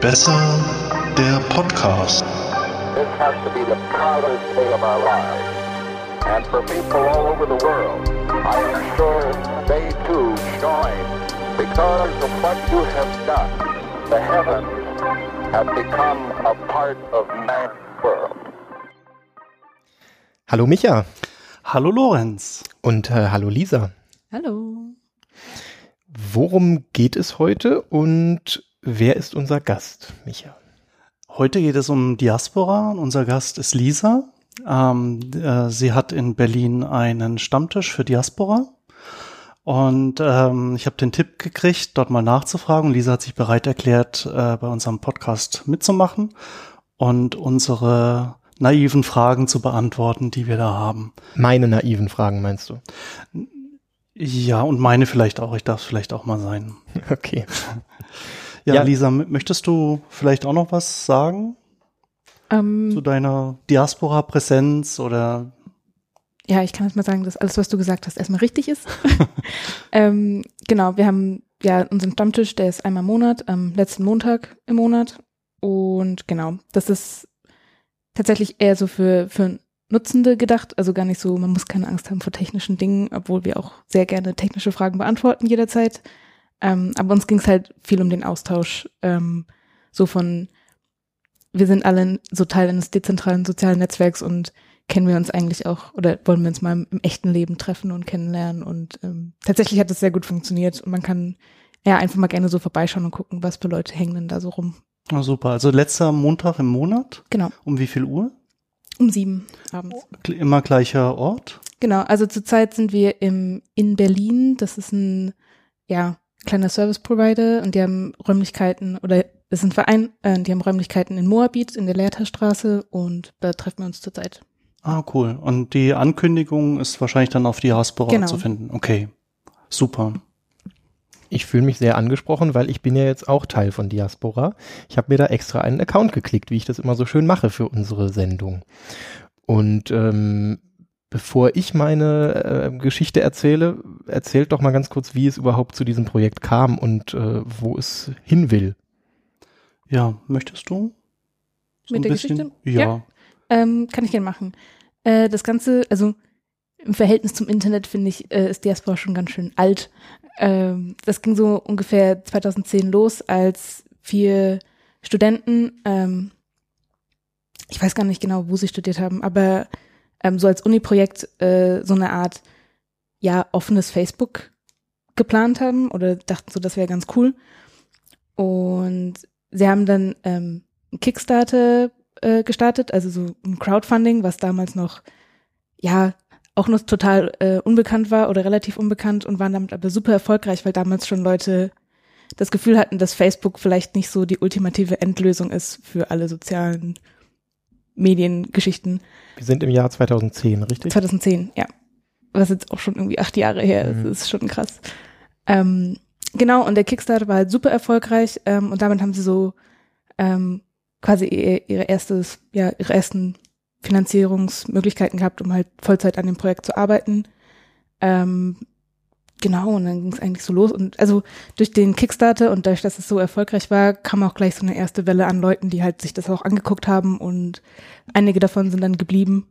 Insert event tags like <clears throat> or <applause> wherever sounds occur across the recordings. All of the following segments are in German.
Besser der Podcast. This has to be the proudest day of our lives. And for people all over the world, I am sure they too join because of what you have done. The heavens have become a part of man's world. Hallo Micha Hallo Lorenz. und äh, hallo Lisa. Hallo. Worum geht es heute und wer ist unser Gast, Micha? Heute geht es um Diaspora. Unser Gast ist Lisa. Ähm, äh, sie hat in Berlin einen Stammtisch für Diaspora. Und ähm, ich habe den Tipp gekriegt, dort mal nachzufragen. Lisa hat sich bereit erklärt, äh, bei unserem Podcast mitzumachen und unsere naiven Fragen zu beantworten, die wir da haben. Meine naiven Fragen meinst du? Ja, und meine vielleicht auch. Ich darf es vielleicht auch mal sein. <laughs> Okay. Ja, Ja. Lisa, möchtest du vielleicht auch noch was sagen Ähm, zu deiner Diaspora-Präsenz oder ja, ich kann jetzt mal sagen, dass alles, was du gesagt hast, erstmal richtig ist. <laughs> ähm, genau, wir haben ja unseren Stammtisch, der ist einmal im Monat, am letzten Montag im Monat. Und genau, das ist tatsächlich eher so für, für Nutzende gedacht, also gar nicht so, man muss keine Angst haben vor technischen Dingen, obwohl wir auch sehr gerne technische Fragen beantworten jederzeit. Ähm, aber uns ging es halt viel um den Austausch, ähm, so von, wir sind alle so Teil eines dezentralen sozialen Netzwerks und kennen wir uns eigentlich auch oder wollen wir uns mal im, echten Leben treffen und kennenlernen. Und ähm, tatsächlich hat es sehr gut funktioniert und man kann ja einfach mal gerne so vorbeischauen und gucken, was für Leute hängen denn da so rum. Ah, super. Also letzter Montag im Monat. Genau, Um wie viel Uhr? um sieben abends. Kl- Immer gleicher Ort. Genau, also zurzeit sind wir im in Berlin. Das ist ein ja kleiner Service Provider und die haben Räumlichkeiten oder es ist ein Verein, äh, die haben Räumlichkeiten in Moabit in der Lehrterstraße und da treffen wir uns zurzeit. Ah, cool. Und die Ankündigung ist wahrscheinlich dann auf Diaspora Genau. zu finden. Okay. Super. Ich fühle mich sehr angesprochen, weil ich bin ja jetzt auch Teil von Diaspora. Ich habe mir da extra einen Account geklickt, wie ich das immer so schön mache für unsere Sendung. Und ähm, bevor ich meine äh, Geschichte erzähle, erzählt doch mal ganz kurz, wie es überhaupt zu diesem Projekt kam und äh, wo es hin will. Ja, möchtest du? So Mit der bisschen? Geschichte? Ja. Ja. Ähm, kann ich gerne machen. Äh, das Ganze, also im Verhältnis zum Internet finde ich, äh, ist Diaspora schon ganz schön alt. Ähm, das ging so ungefähr 2010 los, als vier Studenten, ähm, ich weiß gar nicht genau, wo sie studiert haben, aber ähm, so als Uni-Projekt äh, so eine Art, ja, offenes Facebook geplant haben oder dachten so, das wäre ganz cool. Und sie haben dann ähm, Kickstarter äh, gestartet, also so ein Crowdfunding, was damals noch, ja, auch noch total äh, unbekannt war oder relativ unbekannt und waren damit aber super erfolgreich, weil damals schon Leute das Gefühl hatten, dass Facebook vielleicht nicht so die ultimative Endlösung ist für alle sozialen Mediengeschichten. Wir sind im Jahr 2010, richtig? 2010, ja. Was jetzt auch schon irgendwie acht Jahre her ist, Mhm. das ist schon krass. Ähm, genau, und der Kickstarter war halt super erfolgreich ähm, und damit haben sie so ähm, quasi ihr, ihre erstes, ja, ihre ersten Finanzierungsmöglichkeiten gehabt, um halt Vollzeit an dem Projekt zu arbeiten. Ähm, genau, und dann ging es eigentlich so los. Und also durch den Kickstarter und dadurch, dass es so erfolgreich war, kam auch gleich so eine erste Welle an Leuten, die halt sich das auch angeguckt haben und einige davon sind dann geblieben.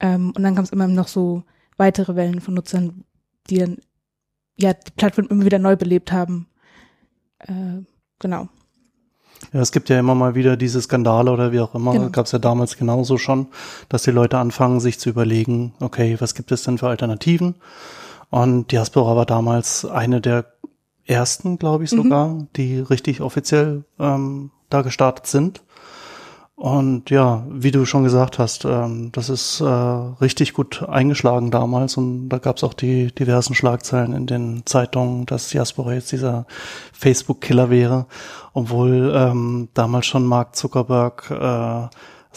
Ähm, und dann kam es immer noch so weitere Wellen von Nutzern, die dann ja die Plattform immer wieder neu belebt haben. Äh, genau. Ja, es gibt ja immer mal wieder diese Skandale oder wie auch immer. Genau. Gab es ja damals genauso schon, dass die Leute anfangen, sich zu überlegen, okay, was gibt es denn für Alternativen? Und Diaspora war damals eine der ersten, glaube ich Mhm. sogar, die richtig offiziell ähm, da gestartet sind. Und ja, wie du schon gesagt hast, ähm, das ist äh, richtig gut eingeschlagen damals und da gab es auch die diversen Schlagzeilen in den Zeitungen, dass Diaspora jetzt dieser Facebook-Killer wäre, obwohl ähm, damals schon Mark Zuckerberg äh,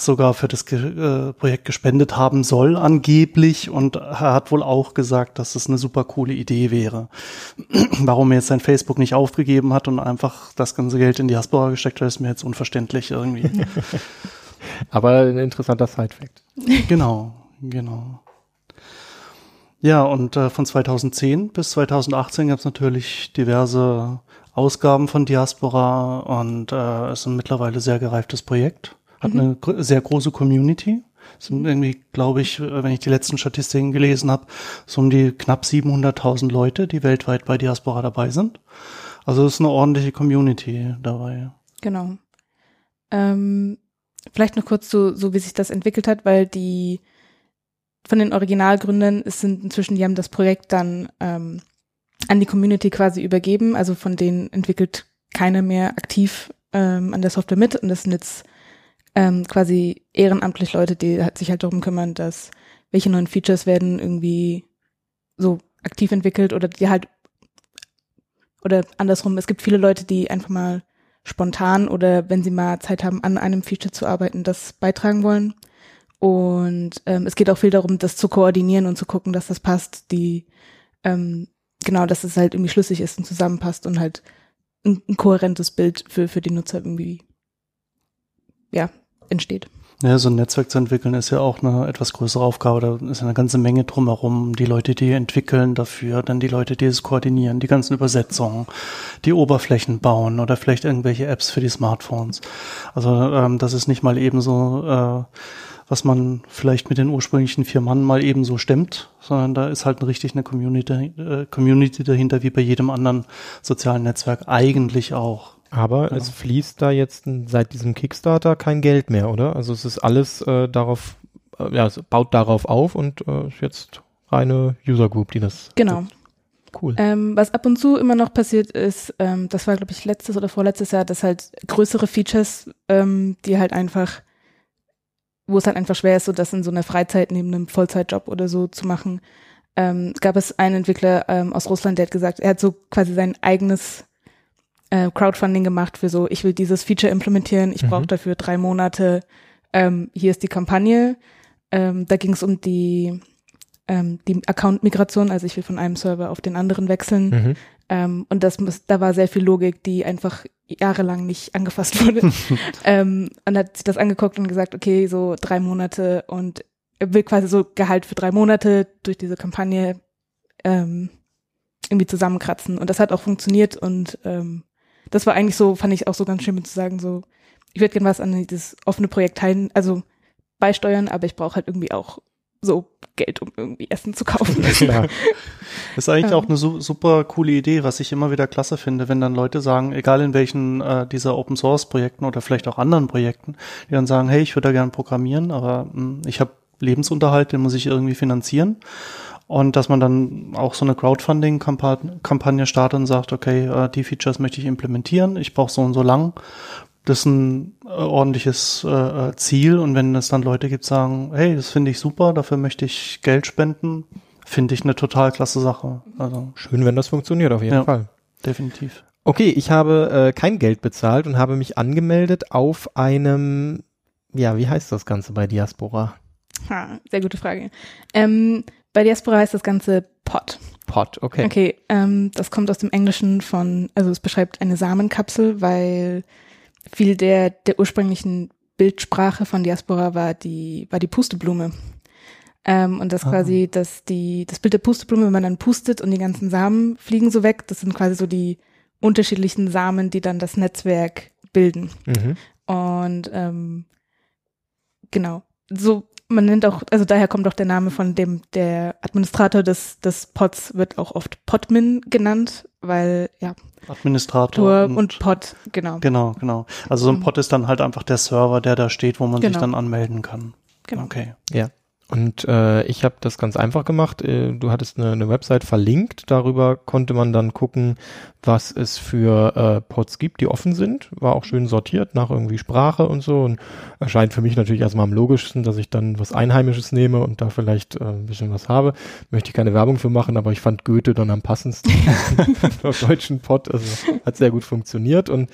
sogar für das Ge äh, Projekt gespendet haben soll, angeblich, und er hat wohl auch gesagt, dass es eine super coole Idee wäre. <clears throat> Warum er jetzt sein Facebook nicht aufgegeben hat und einfach das ganze Geld in Diaspora gesteckt hat, ist mir jetzt unverständlich irgendwie. <laughs> Aber ein interessanter Side-Fact. genau, genau. Ja, und äh, von 2010 bis 2018 gab es natürlich diverse Ausgaben von Diaspora und äh, ist ein mittlerweile sehr gereiftes Projekt. Hat Mhm. eine sehr große Community. Sind irgendwie, glaube ich, äh, wenn ich die letzten Statistiken gelesen habe, so um die knapp 700.000 Leute, die weltweit bei Diaspora dabei sind. Also es ist eine ordentliche Community dabei. Genau. Ähm, vielleicht noch kurz so, so wie sich das entwickelt hat, weil die von den Originalgründern es sind inzwischen, die haben das Projekt dann ähm, an die Community quasi übergeben. Also von denen entwickelt keiner mehr aktiv ähm, an der Software mit und das sind jetzt ähm, quasi ehrenamtlich Leute, die halt sich halt darum kümmern, dass welche neuen Features werden irgendwie so aktiv entwickelt oder die halt oder andersrum, es gibt viele Leute, die einfach mal spontan oder wenn sie mal Zeit haben, an einem Feature zu arbeiten, das beitragen wollen. Und ähm, es geht auch viel darum, das zu koordinieren und zu gucken, dass das passt, die ähm, genau, dass es halt irgendwie schlüssig ist und zusammenpasst und halt ein, ein kohärentes Bild für, für die Nutzer irgendwie ja, entsteht. Ja, so ein Netzwerk zu entwickeln ist ja auch eine etwas größere Aufgabe. Da ist eine ganze Menge drumherum. Die Leute, die entwickeln dafür, dann die Leute, die es koordinieren, die ganzen Übersetzungen, die Oberflächen bauen oder vielleicht irgendwelche Apps für die Smartphones. Also ähm, das ist nicht mal eben so, äh, was man vielleicht mit den ursprünglichen vier Mann mal eben so stemmt, sondern da ist halt richtig eine Community, äh, Community dahinter, wie bei jedem anderen sozialen Netzwerk eigentlich auch. Aber Ja. es fließt da jetzt seit diesem Kickstarter kein Geld mehr, oder? Also es ist alles äh, darauf, äh, ja, es baut darauf auf und äh, ist jetzt reine User Group, die das. Genau. Cool. Ähm, was ab und zu immer noch passiert ist, ähm, das war glaube ich letztes oder vorletztes Jahr, dass halt größere Features, ähm, die halt einfach, wo es halt einfach schwer ist, so das in so einer Freizeit neben einem Vollzeitjob oder so zu machen, ähm, gab es einen Entwickler ähm, aus Russland, der hat gesagt, er hat so quasi sein eigenes äh, Crowdfunding gemacht für so, ich will dieses Feature implementieren, ich Mhm. brauche dafür drei Monate, ähm, hier ist die Kampagne. Ähm, da ging es um die, ähm, die Account-Migration, also ich will von einem Server auf den anderen wechseln. Mhm. Ähm, und das muss, da war sehr viel Logik, die einfach jahrelang nicht <laughs> angefasst wurde. <laughs> ähm, und hat sich das angeguckt und gesagt, okay, so drei Monate und er will quasi so Gehalt für drei Monate durch diese Kampagne ähm, irgendwie zusammenkratzen. Und das hat auch funktioniert und ähm, das war eigentlich so, fand ich auch so ganz schön mit zu sagen, so, ich würde gerne was an dieses offene Projekt teilen, also beisteuern, aber ich brauche halt irgendwie auch so Geld, um irgendwie Essen zu kaufen. <laughs> Klar. <laughs> Das ist eigentlich auch eine su super coole Idee, was ich immer wieder klasse finde, wenn dann Leute sagen, egal in welchen äh, dieser Open Source Projekten oder vielleicht auch anderen Projekten, die dann sagen, hey, ich würde da gerne programmieren, aber mh, ich habe Lebensunterhalt, den muss ich irgendwie finanzieren. Und dass man dann auch so eine Crowdfunding-Kampagne startet und sagt, okay, äh, die Features möchte ich implementieren, ich brauche so und so lang. Das ist ein äh, ordentliches äh, Ziel. Und wenn es dann Leute gibt, sagen, hey, das finde ich super, dafür möchte ich Geld spenden, finde ich eine total klasse Sache. Also Schön, wenn das funktioniert, auf jeden Ja. Fall. definitiv. Okay, ich habe äh, kein Geld bezahlt und habe mich angemeldet auf einem, ja, wie heißt das Ganze bei Diaspora? Ha, sehr gute Frage. Ähm, bei Diaspora heißt das Ganze Pod. Pod, okay. Okay, ähm, das kommt aus dem Englischen von, also es beschreibt eine Samenkapsel, weil viel der, der ursprünglichen Bildsprache von Diaspora war die, war die Pusteblume. Ähm, und das Ah. quasi, dass die, das Bild der Pusteblume, wenn man dann pustet und die ganzen Samen fliegen so weg, das sind quasi so die unterschiedlichen Samen, die dann das Netzwerk bilden. Mhm. Und ähm, genau, so man nennt auch, also daher kommt auch der Name von dem, der Administrator des, des Pods wird auch oft Podmin genannt, weil ja, Administrator Tor und, Pod, genau. genau, genau. Also so ein Mhm. Pod ist dann halt einfach der Server, der da steht, wo man sich Genau. dann anmelden kann. genau. Okay. Und äh, ich habe das ganz einfach gemacht. Äh, du hattest eine, eine Website verlinkt. Darüber konnte man dann gucken, was es für äh, Pods gibt, die offen sind. War auch schön sortiert nach irgendwie Sprache und so. Und erscheint für mich natürlich erstmal am logischsten, dass ich dann was Einheimisches nehme und da vielleicht äh, ein bisschen was habe. Möchte ich keine Werbung für machen, aber ich fand Goethe dann am passendsten <laughs> auf deutschen Pod. Also hat sehr gut funktioniert. Und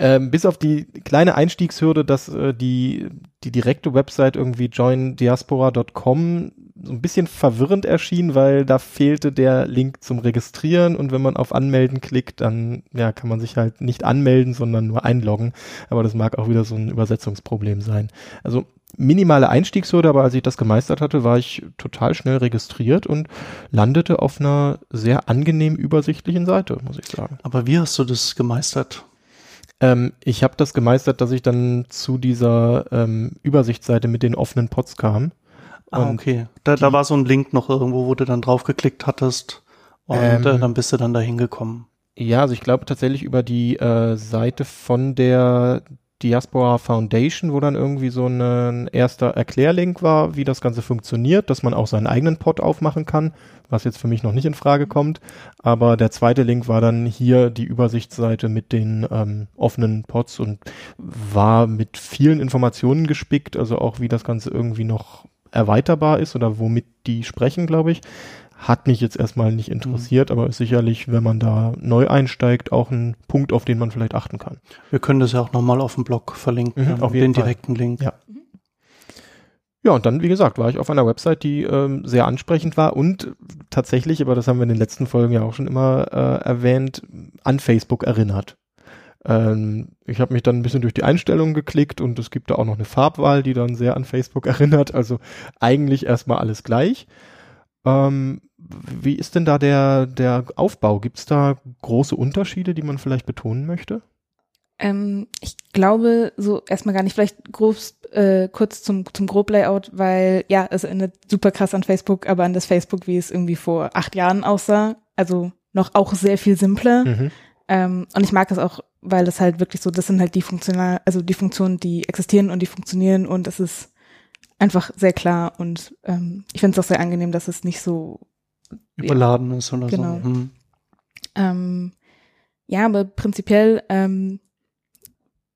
ähm, bis auf die kleine Einstiegshürde, dass äh, die, die direkte Website irgendwie joindiaspora.com so ein bisschen verwirrend erschien, weil da fehlte der Link zum Registrieren und wenn man auf Anmelden klickt, dann ja, kann man sich halt nicht anmelden, sondern nur einloggen. Aber das mag auch wieder so ein Übersetzungsproblem sein. Also minimale Einstiegshürde, aber als ich das gemeistert hatte, war ich total schnell registriert und landete auf einer sehr angenehm übersichtlichen Seite, muss ich sagen. Aber wie hast du das gemeistert? Ähm, ich habe das gemeistert, dass ich dann zu dieser ähm, Übersichtsseite mit den offenen Pots kam. Ah, Und okay. Da, da war so ein Link noch irgendwo, wo du dann draufgeklickt hattest und Ähm. äh, dann bist du dann da hingekommen. Ja, also ich glaube tatsächlich über die äh, Seite von der Diaspora Foundation, wo dann irgendwie so ein erster Erklärlink war, wie das Ganze funktioniert, dass man auch seinen eigenen Pod aufmachen kann, was jetzt für mich noch nicht in Frage kommt. Aber der zweite Link war dann hier die Übersichtsseite mit den ähm, offenen Pods und war mit vielen Informationen gespickt, also auch wie das Ganze irgendwie noch erweiterbar ist oder womit die sprechen, glaube ich. Hat mich jetzt erstmal nicht interessiert, aber ist sicherlich, wenn man da neu einsteigt, auch ein Punkt, auf den man vielleicht achten kann. Wir können das ja auch nochmal auf dem Blog verlinken, Mhm, auf jeden den Fall. direkten Link. Ja. Ja, und dann, wie gesagt, war ich auf einer Website, die ähm, sehr ansprechend war und tatsächlich, aber das haben wir in den letzten Folgen ja auch schon immer äh, erwähnt, an Facebook erinnert. Ähm, ich habe mich dann ein bisschen durch die Einstellungen geklickt und es gibt da auch noch eine Farbwahl, die dann sehr an Facebook <laughs> erinnert. Also eigentlich erstmal alles gleich. Ähm, wie ist denn da der, der Aufbau? Gibt es da große Unterschiede, die man vielleicht betonen möchte? Ähm, ich glaube so erstmal gar nicht. Vielleicht groß, äh, kurz zum, zum Groblayout, weil ja, es erinnert super krass an Facebook, aber an das Facebook, wie es irgendwie vor acht Jahren aussah. Also noch auch sehr viel simpler. Mhm. Ähm, und ich mag es auch, weil das halt wirklich so, das sind halt die funktional, also die Funktionen, die existieren und die funktionieren und das ist einfach sehr klar und ähm, ich finde es auch sehr angenehm, dass es nicht so Überladen ist oder Genau. so. Hm. Ähm, ja, aber prinzipiell, ähm,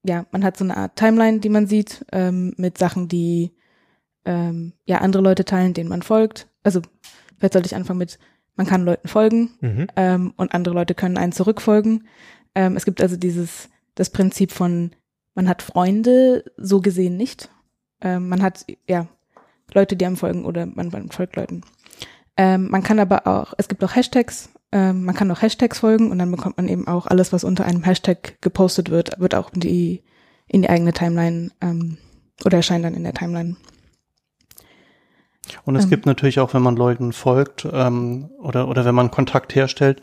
ja, man hat so eine Art Timeline, die man sieht, ähm, mit Sachen, die ähm, ja andere Leute teilen, denen man folgt. Also vielleicht sollte ich anfangen mit, man kann Leuten folgen Mhm. ähm, und andere Leute können einen zurückfolgen. Ähm, es gibt also dieses, das Prinzip von, man hat Freunde, so gesehen nicht. Man hat, ja, Leute, die einem folgen oder man folgt Leuten. Ähm, man kann aber auch, es gibt auch Hashtags, ähm, man kann auch Hashtags folgen und dann bekommt man eben auch alles, was unter einem Hashtag gepostet wird, wird auch in die, in die eigene Timeline ähm, oder erscheint dann in der Timeline. Und es Ähm. gibt natürlich auch, wenn man Leuten folgt ähm, oder, oder wenn man Kontakt herstellt,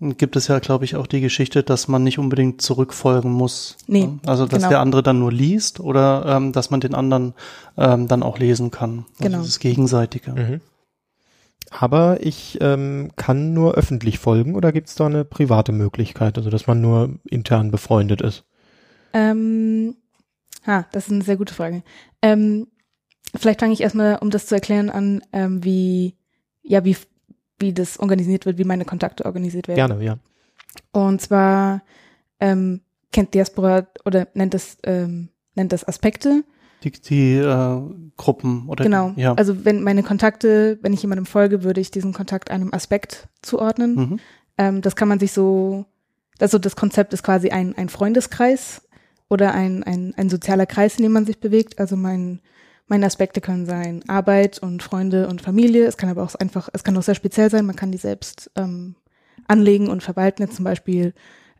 gibt es ja, glaube ich, auch die Geschichte, dass man nicht unbedingt zurückfolgen muss. Nee, Ne? Also, dass genau. der andere dann nur liest oder ähm, dass man den anderen ähm, dann auch lesen kann. Also Genau. Das Gegenseitige. Mhm. Aber ich ähm, kann nur öffentlich folgen oder gibt es da eine private Möglichkeit, also dass man nur intern befreundet ist? Ähm, ha, das ist eine sehr gute Frage. Ähm, vielleicht fange ich erstmal, um das zu erklären, an, ähm, wie, ja, wie, wie das organisiert wird, wie meine Kontakte organisiert werden. Gerne, ja. Und zwar ähm, kennt Diaspora oder nennt es, ähm, nennt das Aspekte. Die, die äh, Gruppen oder Genau. ja. Also wenn meine Kontakte, wenn ich jemandem folge, würde ich diesen Kontakt einem Aspekt zuordnen. mhm. Ähm, das kann man sich so, also das Konzept ist quasi ein, ein Freundeskreis oder ein, ein, ein sozialer Kreis, in dem man sich bewegt. Also mein, meine Aspekte können sein Arbeit und Freunde und Familie. Es kann aber auch einfach, es kann auch sehr speziell sein. Man kann die selbst ähm, anlegen und verwalten. Jetzt zum Beispiel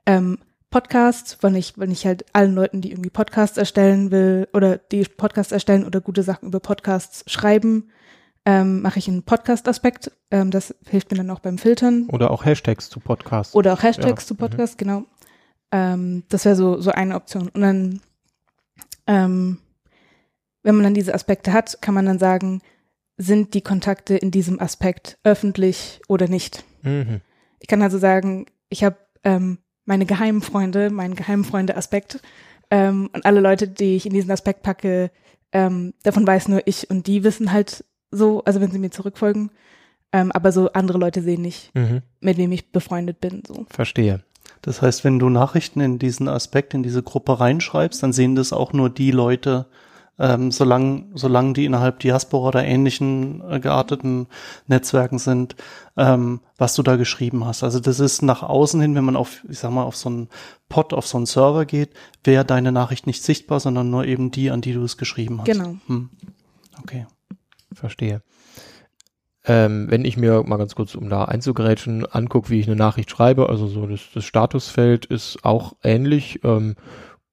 ähm, Podcasts, wenn ich, wenn ich halt allen Leuten, die irgendwie Podcasts erstellen will oder die Podcasts erstellen oder gute Sachen über Podcasts schreiben, ähm, mache ich einen Podcast-Aspekt. Ähm, das hilft mir dann auch beim Filtern. Oder auch Hashtags zu Podcasts. Oder auch Hashtags Ja, zu Podcast, genau. Ähm, das wäre so, so eine Option. Und dann, ähm, wenn man dann diese Aspekte hat, kann man dann sagen, sind die Kontakte in diesem Aspekt öffentlich oder nicht? Mhm. Ich kann also sagen, ich habe ähm, meine geheimen Freunde, meinen geheimen Freunde-Aspekt ähm, und alle Leute, die ich in diesen Aspekt packe, ähm, davon weiß nur ich und die wissen halt so, also wenn sie mir zurückfolgen, ähm, aber so andere Leute sehen nicht, Mhm. mit wem ich befreundet bin. So. Verstehe. Das heißt, wenn du Nachrichten in diesen Aspekt, in diese Gruppe reinschreibst, dann sehen das auch nur die Leute, ähm, solange, solange die innerhalb Diaspora oder ähnlichen äh, gearteten Netzwerken sind, ähm, was du da geschrieben hast. Also das ist nach außen hin, wenn man auf, ich sag mal, auf so einen Pod, auf so einen Server geht, wäre deine Nachricht nicht sichtbar, sondern nur eben die, an die du es geschrieben hast. Genau. Hm. Okay. Verstehe. Ähm, wenn ich mir mal ganz kurz, um da einzugrätschen, angucke, wie ich eine Nachricht schreibe, also so das, das Statusfeld ist auch ähnlich. Ähm,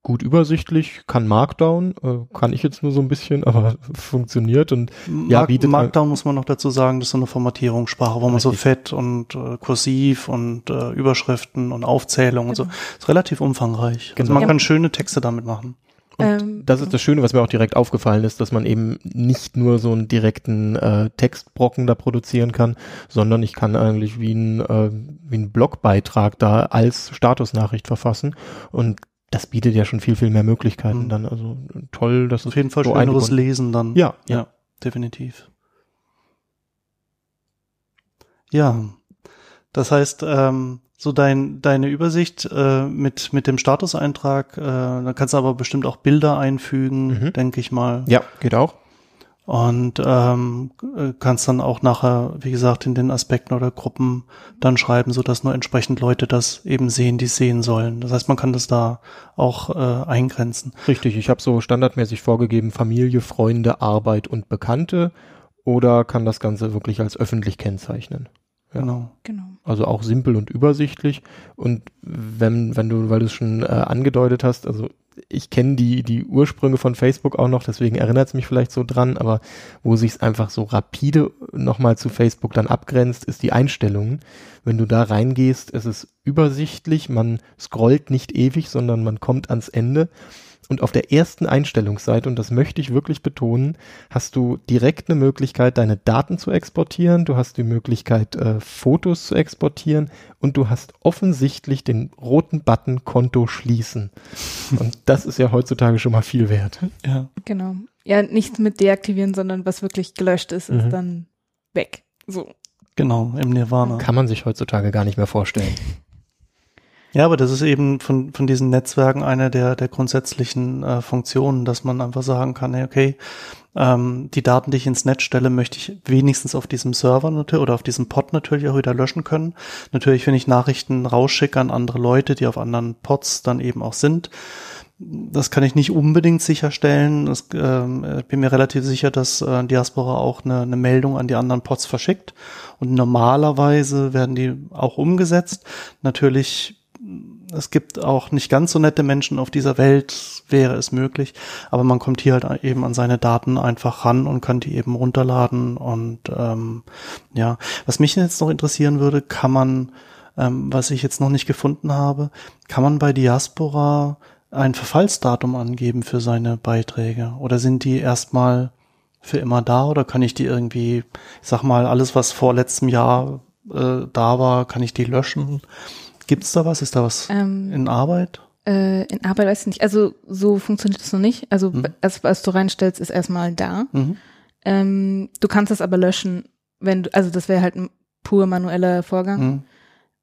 gut übersichtlich, kann Markdown, äh, kann ich jetzt nur so ein bisschen, <laughs> aber funktioniert und ja, bietet Markdown muss man noch dazu sagen, das ist so eine Formatierungssprache, wo man so Richtig. fett und äh, kursiv und äh, Überschriften und Aufzählungen und so. Ist relativ umfangreich. Also Genau. man Ja. kann schöne Texte damit machen. Und Ähm, das ist das Schöne, was mir auch direkt aufgefallen ist, dass man eben nicht nur so einen direkten äh, Textbrocken da produzieren kann, sondern ich kann eigentlich wie ein, äh, wie ein Blogbeitrag da als Statusnachricht verfassen und das bietet ja schon viel, viel mehr Möglichkeiten Mhm. dann. Also toll, dass Auf jeden Fall so schöneres eingebunden- Lesen dann. Ja, ja. ja, definitiv. Ja, das heißt, ähm, so dein, deine Übersicht äh, mit, mit dem Statuseintrag, äh, da kannst du aber bestimmt auch Bilder einfügen, Mhm. denke ich mal. Ja, geht auch. Und ähm, äh, kannst dann auch nachher, wie gesagt, in den Aspekten oder Gruppen dann schreiben, so dass nur entsprechend Leute das eben sehen, die es sehen sollen. Das heißt, man kann das da auch äh, eingrenzen. Richtig, ich habe so standardmäßig vorgegeben, Familie, Freunde, Arbeit und Bekannte oder kann das Ganze wirklich als öffentlich kennzeichnen. Ja. Genau. genau. Also auch simpel und übersichtlich. Und wenn, wenn du, weil du es schon äh, angedeutet hast, also ich kenne die, die Ursprünge von Facebook auch noch, deswegen erinnert es mich vielleicht so dran, aber wo sich es einfach so rapide nochmal zu Facebook dann abgrenzt, ist die Einstellungen. Wenn du da reingehst, es ist übersichtlich, man scrollt nicht ewig, sondern man kommt ans Ende. Und auf der ersten Einstellungsseite, und das möchte ich wirklich betonen, hast du direkt eine Möglichkeit, deine Daten zu exportieren, du hast die Möglichkeit, äh, Fotos zu exportieren und du hast offensichtlich den roten Button Konto schließen. Und das ist ja heutzutage schon mal viel wert. Ja. Genau. Ja, nichts mit deaktivieren, sondern was wirklich gelöscht ist, Mhm. ist dann weg. So. Genau, im Nirvana. Kann man sich heutzutage gar nicht mehr vorstellen. Ja, aber das ist eben von, von diesen Netzwerken eine der, der grundsätzlichen äh, Funktionen, dass man einfach sagen kann, hey, okay, ähm, die Daten, die ich ins Netz stelle, möchte ich wenigstens auf diesem Server natürlich oder auf diesem Pod natürlich auch wieder löschen können. Natürlich, wenn ich Nachrichten rausschicke an andere Leute, die auf anderen Pods dann eben auch sind, das kann ich nicht unbedingt sicherstellen. Ähm, ich bin mir relativ sicher, dass äh, Diaspora auch eine, eine Meldung an die anderen Pods verschickt. Und normalerweise werden die auch umgesetzt. Natürlich, es gibt auch nicht ganz so nette Menschen auf dieser Welt, wäre es möglich. Aber man kommt hier halt eben an seine Daten einfach ran und kann die eben runterladen. Und ähm, ja, was mich jetzt noch interessieren würde, kann man, ähm, was ich jetzt noch nicht gefunden habe, kann man bei Diaspora ein Verfallsdatum angeben für seine Beiträge? Oder sind die erstmal für immer da oder kann ich die irgendwie, ich sag mal, alles, was vor letztem Jahr äh, da war, kann ich die löschen? Gibt's da was? Ist da was Ähm, in Arbeit? Äh, in Arbeit weiß ich nicht. Also so funktioniert es noch nicht. Also Mhm. als, als du reinstellst, ist erstmal da. Mhm. Ähm, du kannst es aber löschen, wenn du, also das wäre halt ein pur manueller Vorgang. Mhm.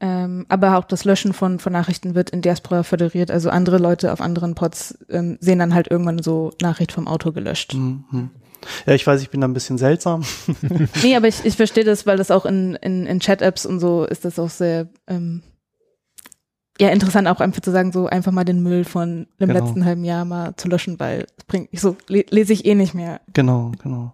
Ähm, aber auch das Löschen von, von Nachrichten wird in Diaspora föderiert. Also andere Leute auf anderen Pods ähm, sehen dann halt irgendwann so Nachricht vom Auto gelöscht. Mhm. Ja, ich weiß, ich bin da ein bisschen seltsam. <laughs> Nee, aber ich, ich verstehe das, weil das auch in, in, in Chat-Apps und so ist das auch sehr ähm, ja interessant, auch einfach zu sagen, so einfach mal den Müll von dem Genau. letzten halben Jahr mal zu löschen, weil es bringt so le lese ich eh nicht mehr. genau, genau.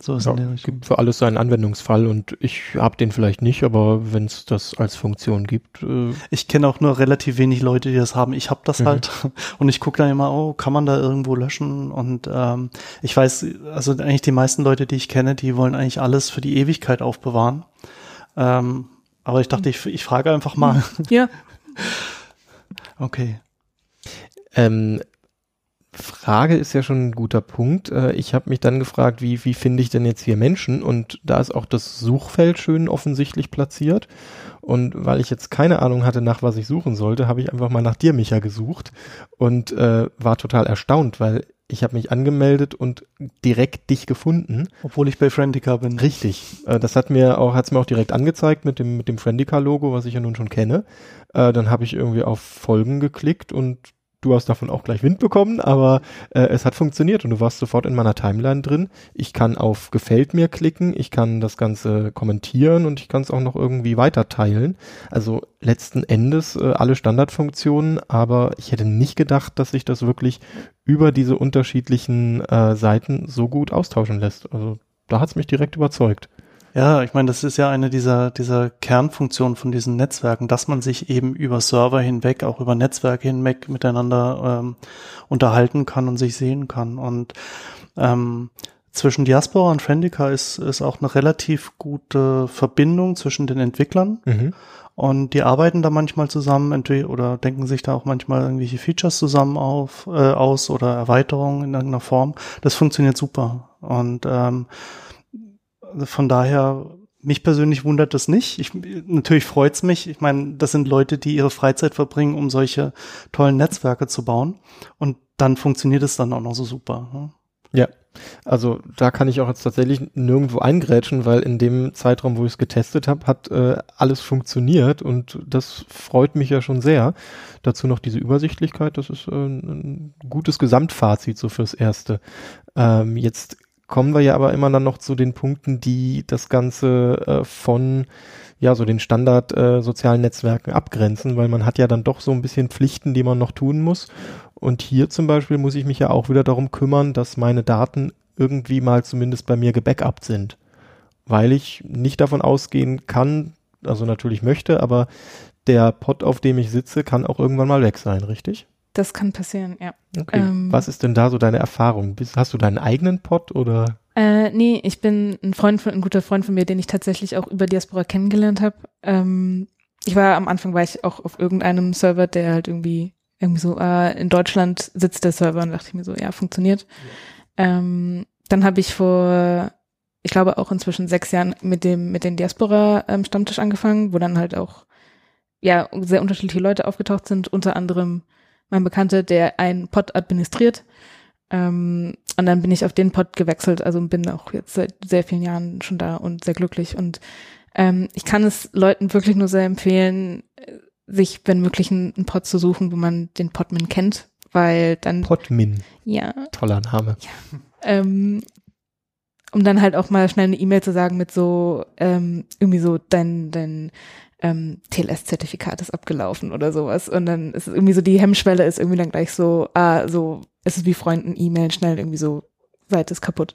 So ist Ja, in der Richtung. gibt für alles seinen Anwendungsfall und ich habe den vielleicht nicht, aber wenn es das als Funktion gibt, äh, Ich kenne auch nur relativ wenig Leute, die das haben. Ich habe das Mhm. halt <laughs> und ich gucke dann immer, oh, kann man da irgendwo löschen? Und ähm, ich weiß, also eigentlich die meisten Leute, die ich kenne, die wollen eigentlich alles für die Ewigkeit aufbewahren. Ähm, aber ich dachte, ich, ich frage einfach mal. Ja, <laughs> Okay. Ähm, Frage ist ja schon ein guter Punkt. Äh, ich habe mich dann gefragt, wie, wie finde ich denn jetzt hier Menschen? Und da ist auch das Suchfeld schön offensichtlich platziert. Und weil ich jetzt keine Ahnung hatte, nach was ich suchen sollte, habe ich einfach mal nach dir, Micha, gesucht und äh, war total erstaunt, weil ich habe mich angemeldet und direkt dich gefunden. Obwohl ich bei Friendica bin. Richtig. Äh, das hat mir auch, hat's mir auch direkt angezeigt mit dem, mit dem Friendica-Logo, was ich ja nun schon kenne. Äh, dann habe ich irgendwie auf Folgen geklickt und du hast davon auch gleich Wind bekommen, aber äh, es hat funktioniert und du warst sofort in meiner Timeline drin. Ich kann auf Gefällt mir klicken, ich kann das Ganze kommentieren und ich kann es auch noch irgendwie weiter teilen. Also letzten Endes äh, alle Standardfunktionen, aber ich hätte nicht gedacht, dass sich das wirklich über diese unterschiedlichen äh, Seiten so gut austauschen lässt. Also da hat's mich direkt überzeugt. Ja, ich meine, das ist ja eine dieser, dieser Kernfunktionen von diesen Netzwerken, dass man sich eben über Server hinweg, auch über Netzwerke hinweg miteinander ähm, unterhalten kann und sich sehen kann. Und ähm, zwischen Diaspora und Friendica ist, ist auch eine relativ gute Verbindung zwischen den Entwicklern. Mhm. Und die arbeiten da manchmal zusammen oder denken sich da auch manchmal irgendwelche Features zusammen auf, äh, aus oder Erweiterungen in irgendeiner Form. Das funktioniert super. Und ähm, von daher, mich persönlich wundert das nicht. Ich, natürlich freut's mich. Ich meine, das sind Leute, die ihre Freizeit verbringen, um solche tollen Netzwerke zu bauen. Und dann funktioniert es dann auch noch so super. Ne? Ja, also da kann ich auch jetzt tatsächlich nirgendwo eingrätschen, weil in dem Zeitraum, wo ich es getestet habe, hat äh, alles funktioniert und das freut mich ja schon sehr. Dazu noch diese Übersichtlichkeit, das ist äh, ein gutes Gesamtfazit so fürs Erste. Ähm, jetzt kommen wir ja aber immer dann noch zu den Punkten, die das Ganze äh, von ja so den Standard äh, sozialen Netzwerken abgrenzen, weil man hat ja dann doch so ein bisschen Pflichten, die man noch tun muss. Und hier zum Beispiel muss ich mich ja auch wieder darum kümmern, dass meine Daten irgendwie mal zumindest bei mir gebackupt sind, weil ich nicht davon ausgehen kann, also natürlich möchte, aber der Pod, auf dem ich sitze, kann auch irgendwann mal weg sein, richtig? Das kann passieren, ja. Okay. Ähm, Was ist denn da so deine Erfahrung? Hast du deinen eigenen Pod oder? Äh, nee, ich bin ein Freund von, ein guter Freund von mir, den ich tatsächlich auch über Diaspora kennengelernt habe. Ähm, ich war am Anfang war ich auch auf irgendeinem Server, der halt irgendwie irgendwie so äh, in Deutschland sitzt der Server und dachte ich mir so, ja, funktioniert. Ja. Ähm, dann habe ich vor, ich glaube auch inzwischen sechs Jahren mit dem mit dem Diaspora ähm, Stammtisch angefangen, wo dann halt auch ja sehr unterschiedliche Leute aufgetaucht sind, unter anderem mein Bekannter, der ein Pod administriert. Ähm, und dann bin ich auf den Pod gewechselt, also bin auch jetzt seit sehr vielen Jahren schon da und sehr glücklich. Und ähm, ich kann es Leuten wirklich nur sehr empfehlen, sich, wenn möglich, einen Pod zu suchen, wo man den Podmin kennt, weil dann. Podmin. Ja. Toller Name. Ja. Ähm, um dann halt auch mal schnell eine E-Mail zu sagen mit so, ähm, irgendwie so dein, dein ähm, TLS-Zertifikat ist abgelaufen oder sowas. Und dann ist es irgendwie so, die Hemmschwelle ist irgendwie dann gleich so, ah, so, es ist wie Freunden E-Mail, schnell irgendwie so, Seite ist kaputt.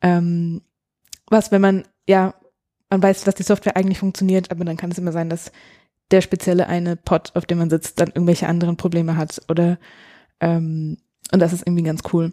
Ähm, was, wenn man, ja, man weiß, dass die Software eigentlich funktioniert, aber dann kann es immer sein, dass der spezielle eine Pod, auf dem man sitzt, dann irgendwelche anderen Probleme hat oder ähm, und das ist irgendwie ganz cool.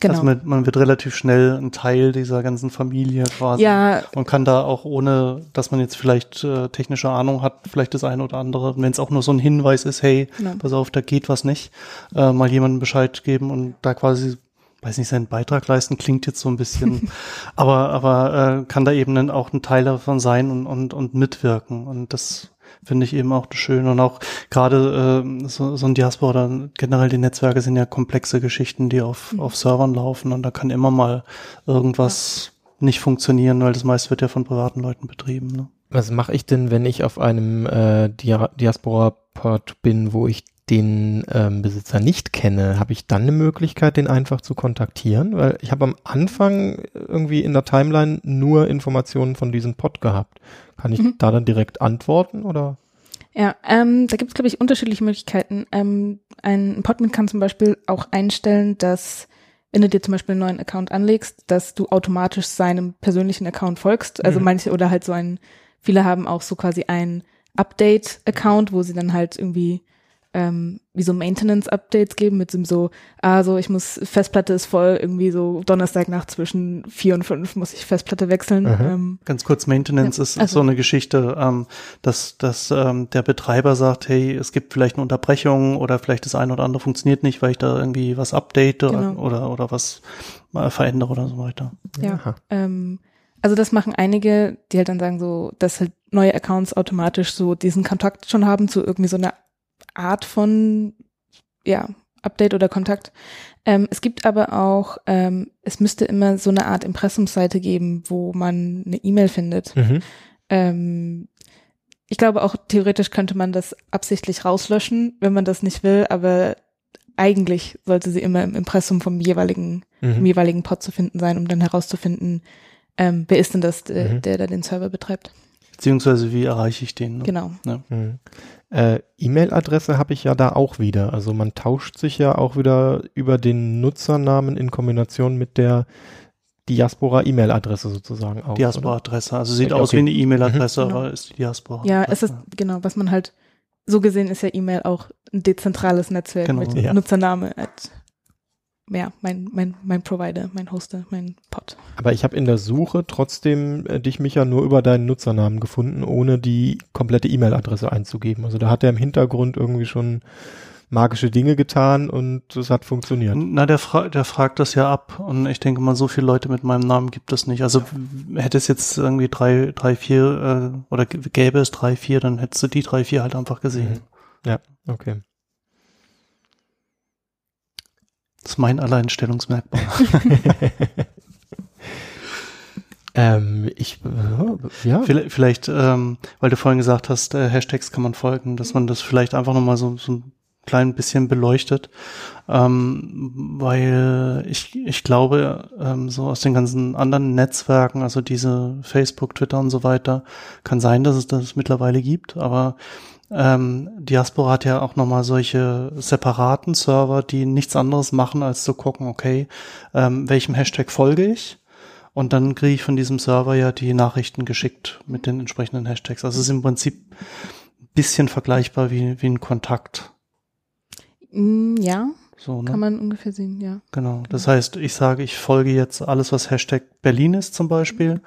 Genau. Also man, man, wird relativ schnell ein Teil dieser ganzen Familie quasi. Ja. Und kann da auch ohne, dass man jetzt vielleicht äh, technische Ahnung hat, vielleicht das eine oder andere, wenn es auch nur so ein Hinweis ist, hey, genau. pass auf, da geht was nicht, äh, mal jemandem Bescheid geben und da quasi weiß nicht, seinen Beitrag leisten, klingt jetzt so ein bisschen, <laughs> aber, aber äh, kann da eben dann auch ein Teil davon sein und, und, und mitwirken. Und das finde ich eben auch schön. Und auch gerade äh, so, so ein Diaspora oder generell die Netzwerke sind ja komplexe Geschichten, die auf, mhm. auf Servern laufen und da kann immer mal irgendwas ja. nicht funktionieren, weil das meiste wird ja von privaten Leuten betrieben. Ne? Was mache ich denn, wenn ich auf einem äh, Diaspora-Port bin, wo ich den ähm, Besitzer nicht kenne, habe ich dann eine Möglichkeit, den einfach zu kontaktieren? Weil ich habe am Anfang irgendwie in der Timeline nur Informationen von diesem Pod gehabt. Kann ich mhm. da dann direkt antworten oder? Ja, ähm, da gibt es, glaube ich, unterschiedliche Möglichkeiten. Ähm, ein Podman kann zum Beispiel auch einstellen, dass wenn du dir zum Beispiel einen neuen Account anlegst, dass du automatisch seinem persönlichen Account folgst. Also mhm. manche oder halt so ein, viele haben auch so quasi ein Update-Account, wo sie dann halt irgendwie ähm, wie so Maintenance-Updates geben mit dem so, ah, so ich muss, Festplatte ist voll, irgendwie so Donnerstagnacht zwischen vier und fünf muss ich Festplatte wechseln. Ähm, Ganz kurz, Maintenance ja, ist also, so eine Geschichte, ähm, dass, dass ähm, der Betreiber sagt, hey, es gibt vielleicht eine Unterbrechung oder vielleicht das eine oder andere funktioniert nicht, weil ich da irgendwie was update genau. oder, oder was mal verändere oder so weiter. Ja, ähm, also das machen einige, die halt dann sagen so, dass halt neue Accounts automatisch so diesen Kontakt schon haben zu irgendwie so einer Art von ja, Update oder Kontakt. Ähm, es gibt aber auch, ähm, es müsste immer so eine Art Impressumsseite geben, wo man eine E-Mail findet. Mhm. Ähm, ich glaube auch theoretisch könnte man das absichtlich rauslöschen, wenn man das nicht will, aber eigentlich sollte sie immer im Impressum vom jeweiligen, mhm. vom jeweiligen Pod zu finden sein, um dann herauszufinden, ähm, wer ist denn das, der, mhm. der da den Server betreibt. Beziehungsweise wie erreiche ich den? Ne? Genau. Ja. Mhm. Äh, E-Mail-Adresse habe ich ja da auch wieder. Also man tauscht sich ja auch wieder über den Nutzernamen in Kombination mit der Diaspora-E-Mail-Adresse sozusagen aus. Diaspora-Adresse. Also sieht Okay. aus wie eine E-Mail-Adresse, Mhm. aber ist die Diaspora. Ja, es ist, genau, was man halt, so gesehen ist ja E-Mail auch ein dezentrales Netzwerk Genau. mit Ja. Nutzername at, ja, mein, mein, mein Provider, mein Hoster, mein Pod. Aber ich habe in der Suche trotzdem äh, dich, Micha, nur über deinen Nutzernamen gefunden, ohne die komplette E-Mail-Adresse einzugeben. Also da hat er im Hintergrund irgendwie schon magische Dinge getan und es hat funktioniert. Na, der, fra der fragt das ja ab und ich denke mal, so viele Leute mit meinem Namen gibt es nicht. Also hätte es jetzt irgendwie drei, drei, vier äh, oder gäbe es drei, vier, dann hättest du die drei, vier halt einfach gesehen. Ja, okay. Das ist mein Alleinstellungsmerkmal. <laughs> ähm, ich, äh, ja, Vielleicht, vielleicht ähm, weil du vorhin gesagt hast, äh, Hashtags kann man folgen, dass man das vielleicht einfach nochmal so, so ein klein bisschen beleuchtet, ähm, weil ich, ich glaube, ähm, so aus den ganzen anderen Netzwerken, also diese Facebook, Twitter und so weiter, kann sein, dass es das mittlerweile gibt, aber ähm, Diaspora hat ja auch nochmal solche separaten Server, die nichts anderes machen, als zu gucken, okay, ähm, welchem Hashtag folge ich? Und dann kriege ich von diesem Server ja die Nachrichten geschickt mit den entsprechenden Hashtags. Also es ist im Prinzip ein bisschen vergleichbar wie, wie ein Kontakt. Mm, ja, So, ne? kann man ungefähr sehen, ja. Genau. Das heißt, ich sage, ich folge jetzt alles, was Hashtag Berlin ist zum Beispiel.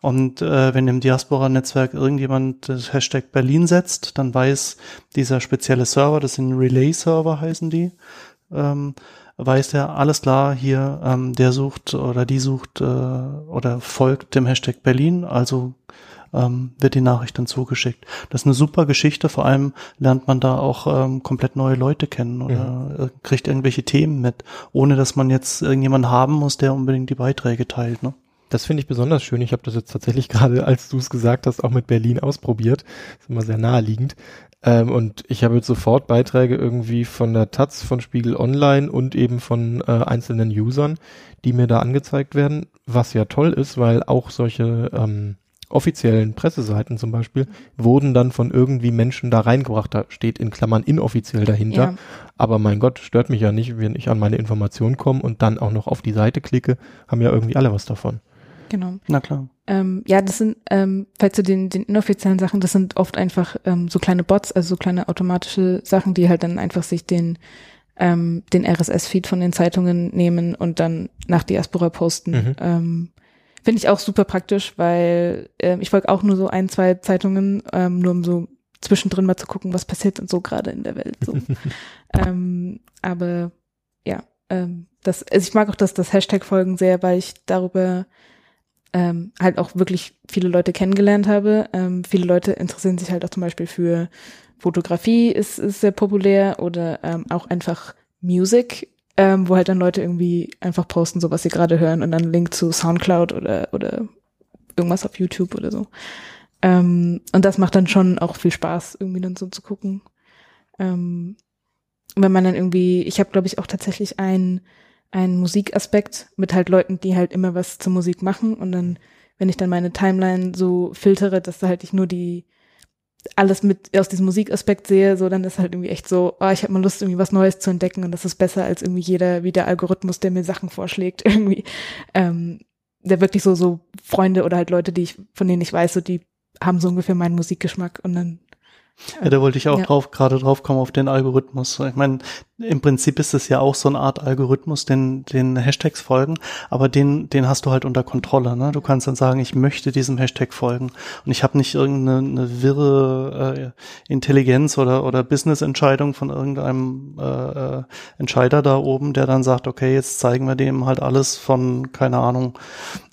Und äh, wenn im Diaspora-Netzwerk irgendjemand das Hashtag Berlin setzt, dann weiß dieser spezielle Server, das sind Relay-Server heißen die, ähm, weiß der, alles klar, hier, ähm, der sucht oder die sucht äh, oder folgt dem Hashtag Berlin, also ähm, wird die Nachricht dann zugeschickt. Das ist eine super Geschichte, vor allem lernt man da auch ähm, komplett neue Leute kennen oder äh, kriegt irgendwelche Themen mit, ohne dass man jetzt irgendjemanden haben muss, der unbedingt die Beiträge teilt. Ne? Das finde ich besonders schön. Ich habe das jetzt tatsächlich <laughs> gerade, als du es gesagt hast, auch mit Berlin ausprobiert. ist immer sehr naheliegend. Ähm, und ich habe jetzt sofort Beiträge irgendwie von der Taz, von Spiegel Online und eben von äh, einzelnen Usern, die mir da angezeigt werden, was ja toll ist, weil auch solche ähm, offiziellen Presseseiten zum Beispiel wurden dann von irgendwie Menschen da reingebracht. Da steht in Klammern inoffiziell dahinter. Ja. Aber mein Gott, stört mich ja nicht, wenn ich an meine Informationen komme und dann auch noch auf die Seite klicke, haben ja irgendwie alle was davon. Genau. Na klar. Ähm, ja, das sind, ähm, falls zu den, den inoffiziellen Sachen, das sind oft einfach ähm, so kleine Bots, also so kleine automatische Sachen, die halt dann einfach sich den, ähm, den RSS-Feed von den Zeitungen nehmen und dann nach Diaspora posten. Mhm. Ähm, Finde ich auch super praktisch, weil ähm, ich folge auch nur so ein, zwei Zeitungen, ähm, nur um so zwischendrin mal zu gucken, was passiert und so gerade in der Welt. So. <laughs> ähm, aber ja, ähm, das, also ich mag auch das, das Hashtag-Folgen sehr, weil ich darüber ähm, halt auch wirklich viele Leute kennengelernt habe. Ähm, viele Leute interessieren sich halt auch zum Beispiel für Fotografie, ist, ist sehr populär oder ähm, auch einfach Music, ähm, wo halt dann Leute irgendwie einfach posten, so was sie gerade hören und dann Link zu Soundcloud oder, oder irgendwas auf YouTube oder so. Ähm, und das macht dann schon auch viel Spaß, irgendwie dann so zu gucken. Ähm, wenn man dann irgendwie, ich habe glaube ich auch tatsächlich einen einen Musikaspekt mit halt Leuten, die halt immer was zur Musik machen und dann, wenn ich dann meine Timeline so filtere, dass da halt ich nur die alles mit aus diesem Musikaspekt sehe, so dann ist halt irgendwie echt so, oh, ich habe mal Lust irgendwie was Neues zu entdecken und das ist besser als irgendwie jeder wie der Algorithmus, der mir Sachen vorschlägt <laughs> irgendwie, ähm, der wirklich so so Freunde oder halt Leute, die ich von denen ich weiß, so die haben so ungefähr meinen Musikgeschmack und dann Ja, da wollte ich auch Ja. drauf, gerade drauf kommen auf den Algorithmus. Ich meine, im Prinzip ist es ja auch so eine Art Algorithmus, den, den Hashtags folgen, aber den, den hast du halt unter Kontrolle. Ne? Du kannst dann sagen, ich möchte diesem Hashtag folgen und ich habe nicht irgendeine eine wirre äh, Intelligenz oder, oder Business-Entscheidung von irgendeinem äh, äh, Entscheider da oben, der dann sagt, okay, jetzt zeigen wir dem halt alles von, keine Ahnung,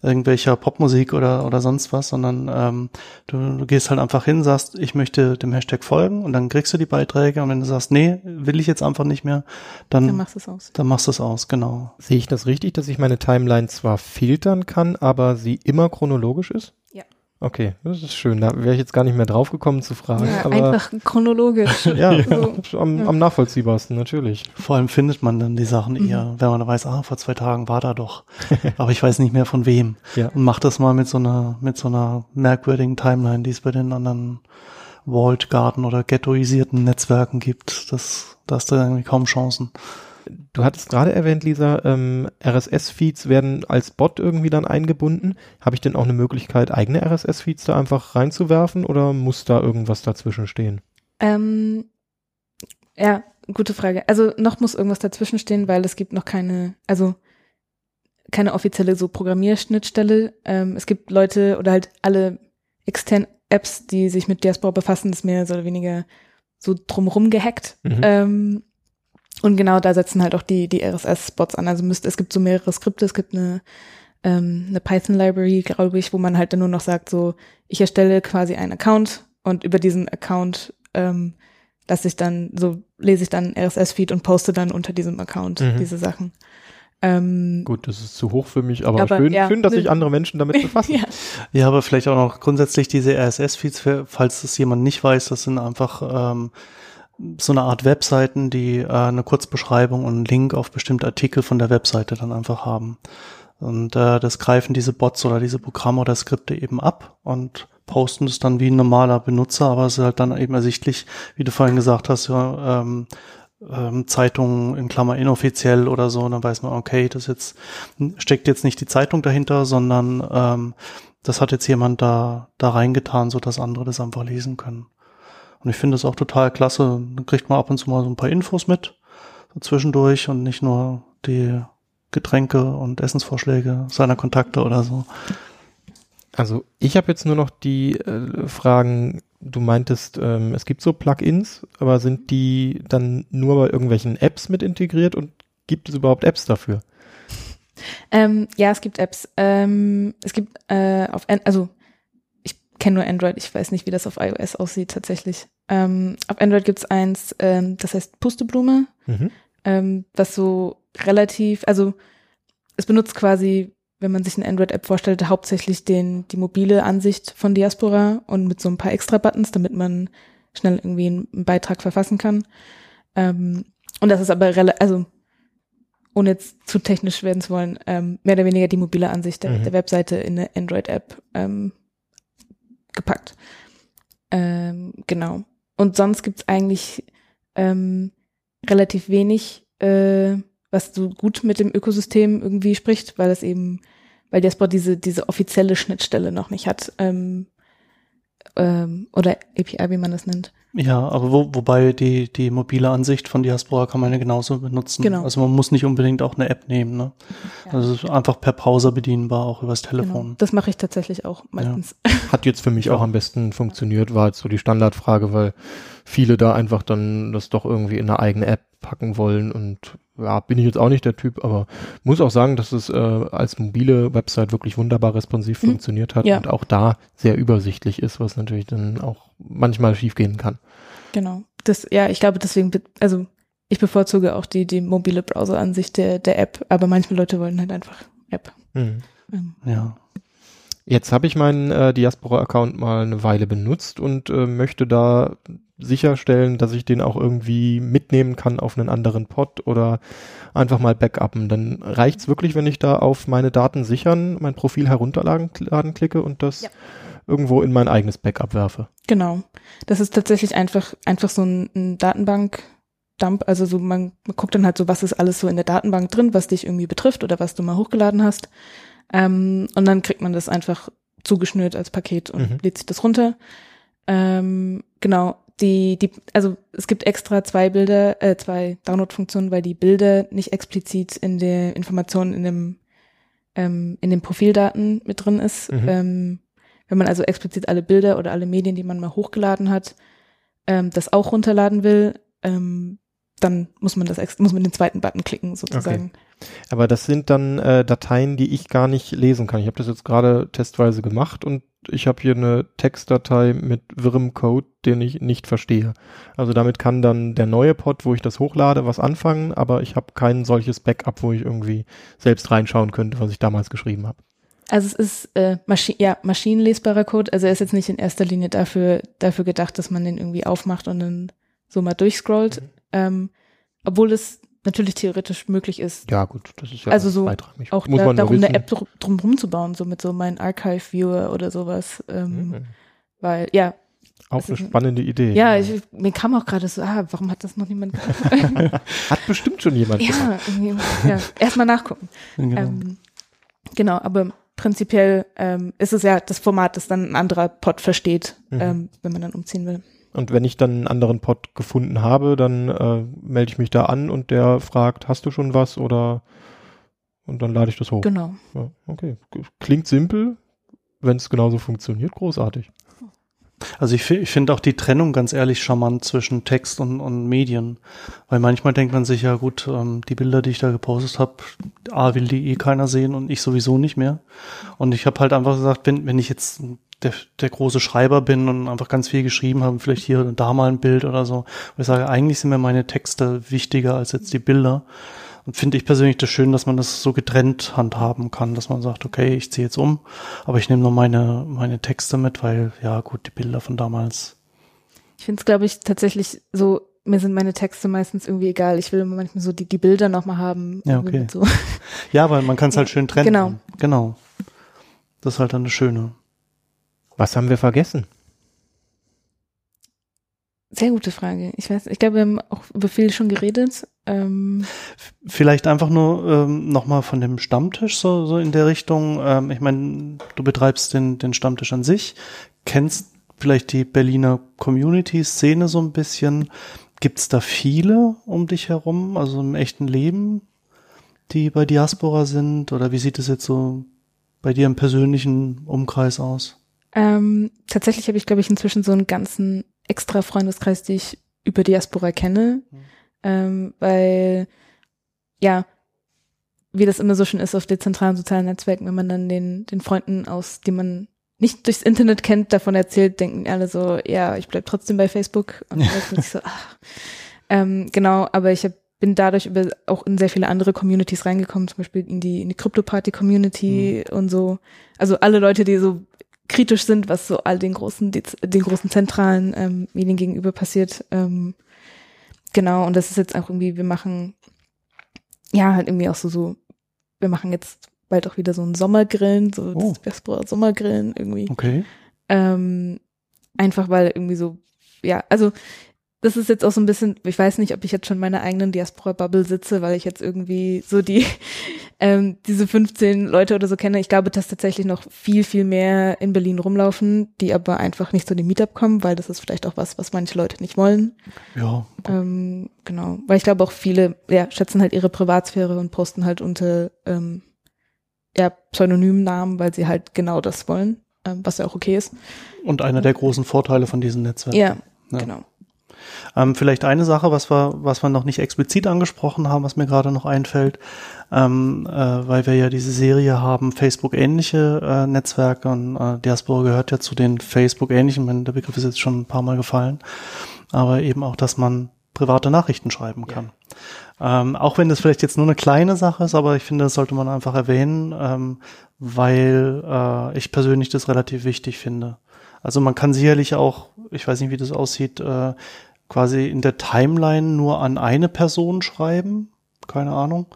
irgendwelcher Popmusik oder, oder sonst was, sondern ähm, du, du gehst halt einfach hin, sagst, ich möchte dem Hashtag folgen und dann kriegst du die Beiträge und wenn du sagst, nee, will ich jetzt einfach nicht mehr, dann, dann machst du es aus. dann machst du es aus, genau. Sehe ich das richtig, dass ich meine Timeline zwar filtern kann, aber sie immer chronologisch ist? Ja. Okay, das ist schön. Da wäre ich jetzt gar nicht mehr drauf gekommen zu fragen. Ja, aber einfach chronologisch. <laughs> ja, So. am, am nachvollziehbarsten, natürlich. Vor allem findet man dann die Sachen Mhm. eher, wenn man weiß, ah, vor zwei Tagen war da doch, <laughs> aber ich weiß nicht mehr von wem. Ja. Und mach das mal mit so einer, mit so einer merkwürdigen Timeline, die es bei den anderen Walled Garden oder ghettoisierten Netzwerken gibt. Das, da hast du irgendwie kaum Chancen. Du hattest gerade erwähnt, Lisa, ähm, RSS-Feeds werden als Bot irgendwie dann eingebunden. Habe ich denn auch eine Möglichkeit, eigene RSS-Feeds da einfach reinzuwerfen oder muss da irgendwas dazwischen stehen? Ähm, ja, gute Frage. Also noch muss irgendwas dazwischen stehen, weil es gibt noch keine, also keine offizielle so Programmierschnittstelle. Ähm, es gibt Leute oder halt alle externen Apps, die sich mit Diaspora befassen, das mehr oder weniger so drumrum gehackt. Mhm. Ähm, und genau da setzen halt auch die, die RSS-Spots an. Also müsste, es gibt so mehrere Skripte, es gibt eine, ähm, eine Python-Library, glaube ich, wo man halt dann nur noch sagt, so, ich erstelle quasi einen Account und über diesen Account ähm, lasse ich dann, so lese ich dann RSS-Feed und poste dann unter diesem Account Mhm. diese Sachen. Ähm, Gut, das ist zu hoch für mich, aber, Aber, schön, ja, schön, dass ne- sich andere Menschen damit <laughs> befassen. ja, Ja, aber vielleicht auch noch grundsätzlich diese RSS-Feeds, falls das jemand nicht weiß, das sind einfach ähm, so eine Art Webseiten, die äh, eine Kurzbeschreibung und einen Link auf bestimmte Artikel von der Webseite dann einfach haben. Und äh, das greifen diese Bots oder diese Programme oder Skripte eben ab und posten es dann wie ein normaler Benutzer, aber es ist halt dann eben ersichtlich, wie du vorhin gesagt hast, ja, ähm, ähm, Zeitungen in Klammer inoffiziell oder so, dann weiß man, okay, das jetzt steckt jetzt nicht die Zeitung dahinter, sondern ähm, das hat jetzt jemand da da reingetan, so dass andere das einfach lesen können. Und ich finde das auch total klasse. Dann kriegt man ab und zu mal so ein paar Infos mit so zwischendurch und nicht nur die Getränke und Essensvorschläge seiner Kontakte oder so. Also ich habe jetzt nur noch die äh, Fragen, du meintest, ähm, es gibt so Plugins, aber sind die dann nur bei irgendwelchen Apps mit integriert und gibt es überhaupt Apps dafür? ähm, ja, es gibt Apps. Ähm, es gibt äh, auf, An also ich kenne nur Android, ich weiß nicht, wie das auf iOS aussieht tatsächlich. Ähm, auf Android gibt's eins, ähm, das heißt Pusteblume. Mhm. ähm, was so relativ, also es benutzt quasi, wenn man sich eine Android-App vorstellt, hauptsächlich den, die mobile Ansicht von Diaspora und mit so ein paar extra Buttons, damit man schnell irgendwie einen, Beitrag verfassen kann. Ähm, und das ist aber relativ, also ohne jetzt zu technisch werden zu wollen, ähm, mehr oder weniger die mobile Ansicht der, Mhm. der Webseite in eine Android-App ähm, gepackt. Ähm, genau. Und sonst gibt's eigentlich ähm, relativ wenig, äh, was so gut mit dem Ökosystem irgendwie spricht, weil es eben, weil Diaspora diese, diese offizielle Schnittstelle noch nicht hat. Ähm, ähm, oder API, wie man das nennt. Ja, aber wo, wobei die, die mobile Ansicht von Diaspora kann man ja genauso benutzen. Genau. Also man muss nicht unbedingt auch eine App nehmen. Ne? Ja. Also es ist einfach per Browser bedienbar, auch übers Genau. Telefon. Das mache ich tatsächlich auch meistens. Hat jetzt für mich <laughs> auch am besten funktioniert, war jetzt so die Standardfrage, weil viele da einfach dann das doch irgendwie in eine eigene App packen wollen und ja, bin ich jetzt auch nicht der Typ, aber muss auch sagen, dass es äh, als mobile Website wirklich wunderbar responsiv Mhm. funktioniert hat Ja. und auch da sehr übersichtlich ist, was natürlich dann auch manchmal schiefgehen kann. Genau. Das, ja, ich glaube deswegen, also ich bevorzuge auch die, die mobile Browser-Ansicht der, der App, aber manche Leute wollen halt einfach App. Mhm. Ähm, Ja. Jetzt habe ich meinen äh, Diaspora-Account mal eine Weile benutzt und äh, möchte da sicherstellen, dass ich den auch irgendwie mitnehmen kann auf einen anderen Pod oder einfach mal backuppen. Dann reicht's wirklich, wenn ich da auf meine Daten sichern, mein Profil herunterladen laden klicke und das Ja. irgendwo in mein eigenes Backup werfe. Genau. Das ist tatsächlich einfach, einfach so ein, ein Datenbank-Dump. Also so, man, man guckt dann halt so, was ist alles so in der Datenbank drin, was dich irgendwie betrifft oder was du mal hochgeladen hast. Ähm, und dann kriegt man das einfach zugeschnürt als Paket und Mhm. lädt sich das runter. Ähm, genau. Die, die, also es gibt extra zwei Bilder, äh, zwei Download-Funktionen, weil die Bilder nicht explizit in der Information in dem, ähm, in den Profildaten mit drin ist. Mhm. Ähm, wenn man also explizit alle Bilder oder alle Medien, die man mal hochgeladen hat, ähm, das auch runterladen will, ähm, dann muss man das muss man den zweiten Button klicken sozusagen. Aber das sind dann äh, Dateien, die ich gar nicht lesen kann. Ich habe das jetzt gerade testweise gemacht und ich habe hier eine Textdatei mit wirrem Code, den ich nicht verstehe. Also damit kann dann der neue Pod, wo ich das hochlade, was anfangen, aber ich habe kein solches Backup, wo ich irgendwie selbst reinschauen könnte, was ich damals geschrieben habe. Also es ist äh, Maschi ja, maschinenlesbarer Code, also er ist jetzt nicht in erster Linie dafür, dafür gedacht, dass man den irgendwie aufmacht und dann so mal durchscrollt. Ähm, obwohl es natürlich theoretisch möglich ist, Ja gut, das ist ja Also so beitragig. auch Muss da, man darum eine wissen. App drum, drum rumzubauen, so mit so meinem Archive-Viewer oder sowas. Ähm, Mhm. Weil, ja, Auch Das eine spannende Idee. Ja, ich, mir kam auch gerade so, ah, warum hat das noch niemand gemacht? <laughs> Hat bestimmt schon jemand gemacht. ja, irgendwie, ja, erstmal nachgucken. Genau. Ähm, genau, aber prinzipiell ähm, ist es ja das Format, das dann ein anderer Pod versteht, Mhm. ähm, wenn man dann umziehen will. Und wenn ich dann einen anderen Pod gefunden habe, dann äh, melde ich mich da an und der fragt, hast du schon was oder und dann lade ich das hoch. Genau. Ja, okay. Klingt simpel, wenn es genauso funktioniert, großartig. Also ich, ich finde auch die Trennung ganz ehrlich charmant zwischen Text und, und Medien. Weil manchmal denkt man sich, ja gut, ähm, die Bilder, die ich da gepostet habe, A, will die eh keiner sehen und ich sowieso nicht mehr. Und ich habe halt einfach gesagt, wenn, wenn ich jetzt der, der große Schreiber bin und einfach ganz viel geschrieben habe, vielleicht hier und da mal ein Bild oder so, wo ich sage, eigentlich sind mir meine Texte wichtiger als jetzt die Bilder. Und finde ich persönlich das schön, dass man das so getrennt handhaben kann, dass man sagt, okay, ich ziehe jetzt um, aber ich nehme nur meine, meine Texte mit, weil, ja gut, die Bilder von damals. Ich finde es, glaube ich, tatsächlich so, mir sind meine Texte meistens irgendwie egal. Ich will immer manchmal so die, die Bilder nochmal haben. Ja, okay. So. Ja, weil man kann es halt schön trennen. Genau. Genau. Das ist halt dann das Schöne. Was haben wir vergessen? Sehr gute Frage. Ich weiß, ich glaube, wir haben auch über viel schon geredet. Ähm, Vielleicht einfach nur ähm, nochmal von dem Stammtisch so, so in der Richtung. Ähm, ich meine, du betreibst den, den Stammtisch an sich, kennst vielleicht die Berliner Community-Szene so ein bisschen. Gibt's da viele um dich herum, also im echten Leben, die bei Diaspora sind? Oder wie sieht es jetzt so bei dir im persönlichen Umkreis aus? Ähm, tatsächlich habe ich, glaube ich, inzwischen so einen ganzen extra Freundeskreis, die ich über Diaspora kenne. Ähm, weil, ja, wie das immer so schon ist auf dezentralen sozialen Netzwerken, wenn man dann den, den Freunden aus, die man nicht durchs Internet kennt, davon erzählt, denken alle so, ja, ich bleib trotzdem bei Facebook. Und <laughs> dann sich so, ach. Ähm, genau, aber ich hab, bin dadurch über, auch in sehr viele andere Communities reingekommen, zum Beispiel in die, in die Krypto-Party-Community und so. Also alle Leute, die so kritisch sind, was so all den großen, den großen zentralen ähm, Medien gegenüber passiert. Ähm, genau, und das ist jetzt auch irgendwie, wir machen, ja, halt irgendwie auch so, so, wir machen jetzt bald auch wieder so ein Sommergrillen, so Oh. das Diaspora Sommergrillen irgendwie. Okay. Ähm, einfach weil irgendwie so, ja, also das ist jetzt auch so ein bisschen, ich weiß nicht, ob ich jetzt schon in meiner eigenen Diaspora-Bubble sitze, weil ich jetzt irgendwie so die, <laughs> ähm, diese 15 Leute oder so kenne. Ich glaube, dass tatsächlich noch viel, viel mehr in Berlin rumlaufen, die aber einfach nicht zu dem Meetup kommen, weil das ist vielleicht auch was, was manche Leute nicht wollen. Ja. Ähm, genau, weil ich glaube auch viele, ja, schätzen halt ihre Privatsphäre und posten halt unter, ähm, ja, pseudonymen Namen, weil sie halt genau das wollen, ähm, was ja auch okay ist. Und einer der großen Vorteile von diesen Netzwerken. Ja, Ja. genau. Ähm, vielleicht eine Sache, was wir, was wir noch nicht explizit angesprochen haben, was mir gerade noch einfällt, ähm, äh, weil wir ja diese Serie haben, Facebook-ähnliche äh, Netzwerke und äh, Diaspora gehört ja zu den Facebook-ähnlichen, der Begriff ist jetzt schon ein paar Mal gefallen, aber eben auch, dass man private Nachrichten schreiben kann. Ähm, auch wenn das vielleicht jetzt nur eine kleine Sache ist, aber ich finde, das sollte man einfach erwähnen, ähm, weil äh, ich persönlich das relativ wichtig finde. Also man kann sicherlich auch, ich weiß nicht, wie das aussieht, äh, quasi in der Timeline nur an eine Person schreiben. Keine Ahnung.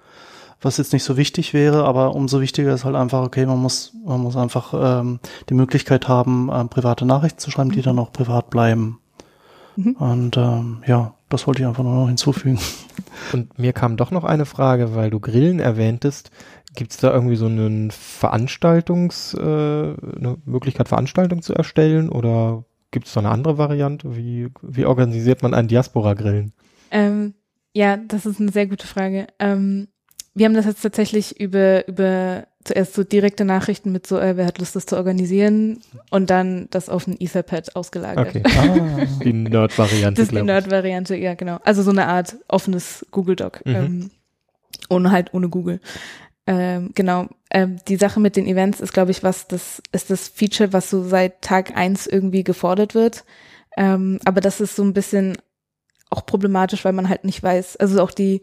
Was jetzt nicht so wichtig wäre, aber umso wichtiger ist halt einfach, okay, man muss, man muss einfach ähm, die Möglichkeit haben, ähm, private Nachrichten zu schreiben, die dann auch privat bleiben. Mhm. Und ähm, ja, das wollte ich einfach nur noch hinzufügen. Und mir kam doch noch eine Frage, weil du Grillen erwähntest. Gibt es da irgendwie so einen Veranstaltungs, äh, eine Möglichkeit, Veranstaltung zu erstellen? Oder gibt es da eine andere Variante? Wie, wie organisiert man einen Diaspora-Grillen? Ähm, ja, das ist eine sehr gute Frage. Ähm, wir haben das jetzt tatsächlich über, über zuerst so direkte Nachrichten mit so, äh, wer hat Lust, das zu organisieren und dann das auf ein Etherpad ausgelagert. Okay. Ah, <laughs> die Nerd-Variante, Das ist die. Nerd-Variante, ja, genau. Also so eine Art offenes Google Doc. Mhm. Ähm, ohne halt, ohne Google. Ähm, genau. Ähm, die Sache mit den Events ist, glaube ich, was, das ist das Feature, was so seit Tag eins irgendwie gefordert wird. Ähm, aber das ist so ein bisschen auch problematisch, weil man halt nicht weiß, also auch die,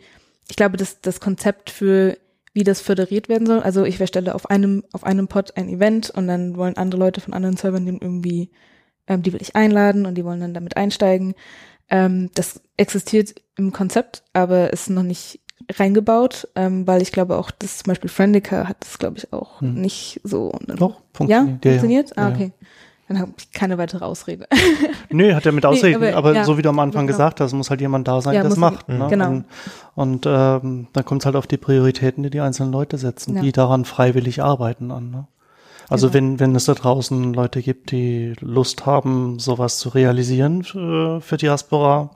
ich glaube, das, das Konzept für wie das föderiert werden soll. Also ich erstelle auf einem, auf einem Pod ein Event und dann wollen andere Leute von anderen Servern den irgendwie, ähm, die will ich einladen und die wollen dann damit einsteigen. Ähm, das existiert im Konzept, aber ist noch nicht reingebaut, ähm, weil ich glaube auch, dass zum Beispiel Friendica hat das, glaube ich, auch Hm. nicht so. Doch, Ja, funktioniert. funktioniert? Ja, ah, ja. okay. Dann habe ich keine weitere Ausrede. <laughs> Nö, hat er mit Ausreden, aber, aber, ja, so wie du am Anfang genau. gesagt hast, muss halt jemand da sein, der das macht. Ne? genau. Und, und ähm, dann kommt es halt auf die Prioritäten, die die einzelnen Leute setzen, die daran freiwillig arbeiten an. Ne? Also Genau. wenn, wenn es da draußen Leute gibt, die Lust haben, sowas zu realisieren für, für Diaspora,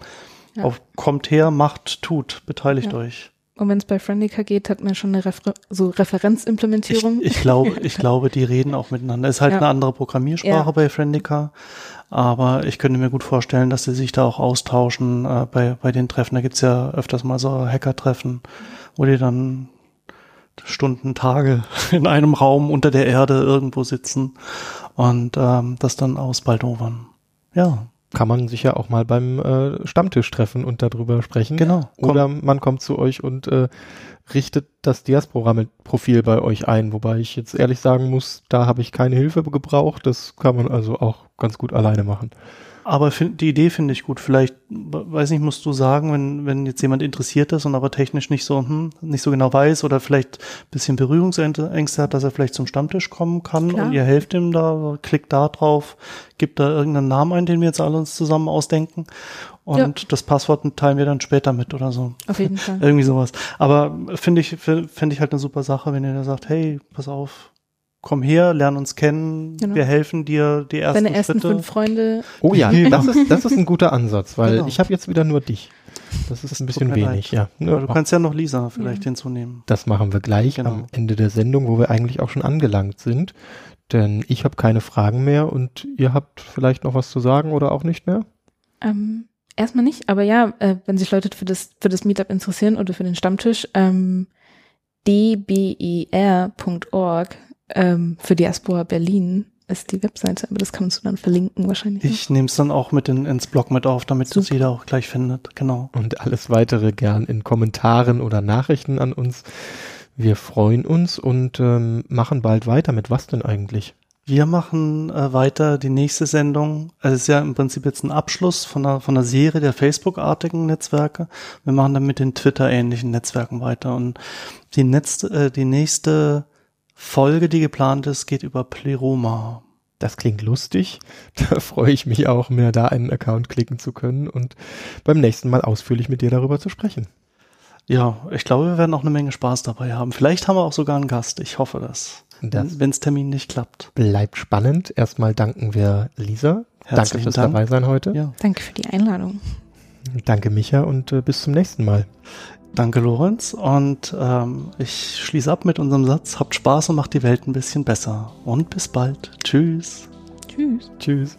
Ja. auf, kommt her, macht, tut, beteiligt Ja. euch. Und wenn es bei Friendica geht, hat man schon eine Refer so Ich, Referenzimplementierung. ich glaube, <laughs> ich glaube, die reden auch miteinander. Es ist halt Ja. eine andere Programmiersprache Ja. bei Friendica, aber ich könnte mir gut vorstellen, dass sie sich da auch austauschen äh, bei, bei den Treffen. Da gibt's ja öfters mal so Hacker-Treffen, wo die dann Stunden, Tage <laughs> in einem Raum unter der Erde irgendwo sitzen und ähm, das dann ausbaldowern. Ja, Kann man sich ja auch mal beim äh, Stammtisch treffen und darüber sprechen. genau. Komm, Oder man kommt zu euch und äh, richtet das Diaspora-Profil bei euch ein, wobei ich jetzt ehrlich sagen muss, da habe ich keine Hilfe gebraucht. Das kann man also auch ganz gut alleine machen. Aber die Idee finde ich gut. Vielleicht, weiß nicht, musst du sagen, wenn, wenn jetzt jemand interessiert ist und aber technisch nicht so, hm, nicht so genau weiß oder vielleicht ein bisschen Berührungsängste hat, dass er vielleicht zum Stammtisch kommen kann Klar. und ihr helft ihm da, klickt da drauf, gibt da irgendeinen Namen ein, den wir jetzt alle uns zusammen ausdenken und Ja. das Passwort teilen wir dann später mit oder so. Auf jeden Fall. <laughs> Irgendwie sowas. Aber finde ich, finde ich halt eine super Sache, wenn ihr da sagt, hey, pass auf, komm her, lern uns kennen, Genau. wir helfen dir, die ersten Deine ersten Schritte. fünf Freunde. Oh ja, <laughs> das ist, das ist ein guter Ansatz, weil Genau. ich habe jetzt wieder nur dich. Das ist ein bisschen wenig, leid. ja. Aber du kannst ja noch Lisa vielleicht Ja. hinzunehmen. Das machen wir gleich Genau. am Ende der Sendung, wo wir eigentlich auch schon angelangt sind. Denn ich habe keine Fragen mehr und ihr habt vielleicht noch was zu sagen oder auch nicht mehr? Ähm, erstmal nicht, aber ja, äh, wenn sich Leute für das, für das Meetup interessieren oder für den Stammtisch, ähm, dber.org ähm, für Diaspora Berlin ist die Webseite, aber das kannst du dann verlinken wahrscheinlich. ne? Ich nehme es dann auch mit in, ins Blog mit auf, damit das Super. jeder auch gleich findet. Genau. Und alles weitere gern in Kommentaren oder Nachrichten an uns. Wir freuen uns und ähm, machen bald weiter. Mit was denn eigentlich? Wir machen äh, weiter die nächste Sendung. Also es ist ja im Prinzip jetzt ein Abschluss von einer, von einer Serie der Facebook-artigen Netzwerke. Wir machen dann mit den Twitter-ähnlichen Netzwerken weiter. Und die, Netz, äh, die nächste Folge, die geplant ist, geht über Pleroma. Das klingt lustig. <laughs> Da freue ich mich auch, mir da einen Account klicken zu können und beim nächsten Mal ausführlich mit dir darüber zu sprechen. Ja, ich glaube, wir werden auch eine Menge Spaß dabei haben. Vielleicht haben wir auch sogar einen Gast. Ich hoffe das. Das Wenn es Termin nicht klappt. bleibt spannend. Erstmal danken wir Lisa. Danke Herzlichen fürs Dank. dabei sein heute. Ja. Danke für die Einladung. Danke Micha und äh, bis zum nächsten Mal. Danke, Lorenz. Und ähm, ich schließe ab mit unserem Satz. Habt Spaß und macht die Welt ein bisschen besser. Und bis bald. Tschüss. Tschüss. Tschüss.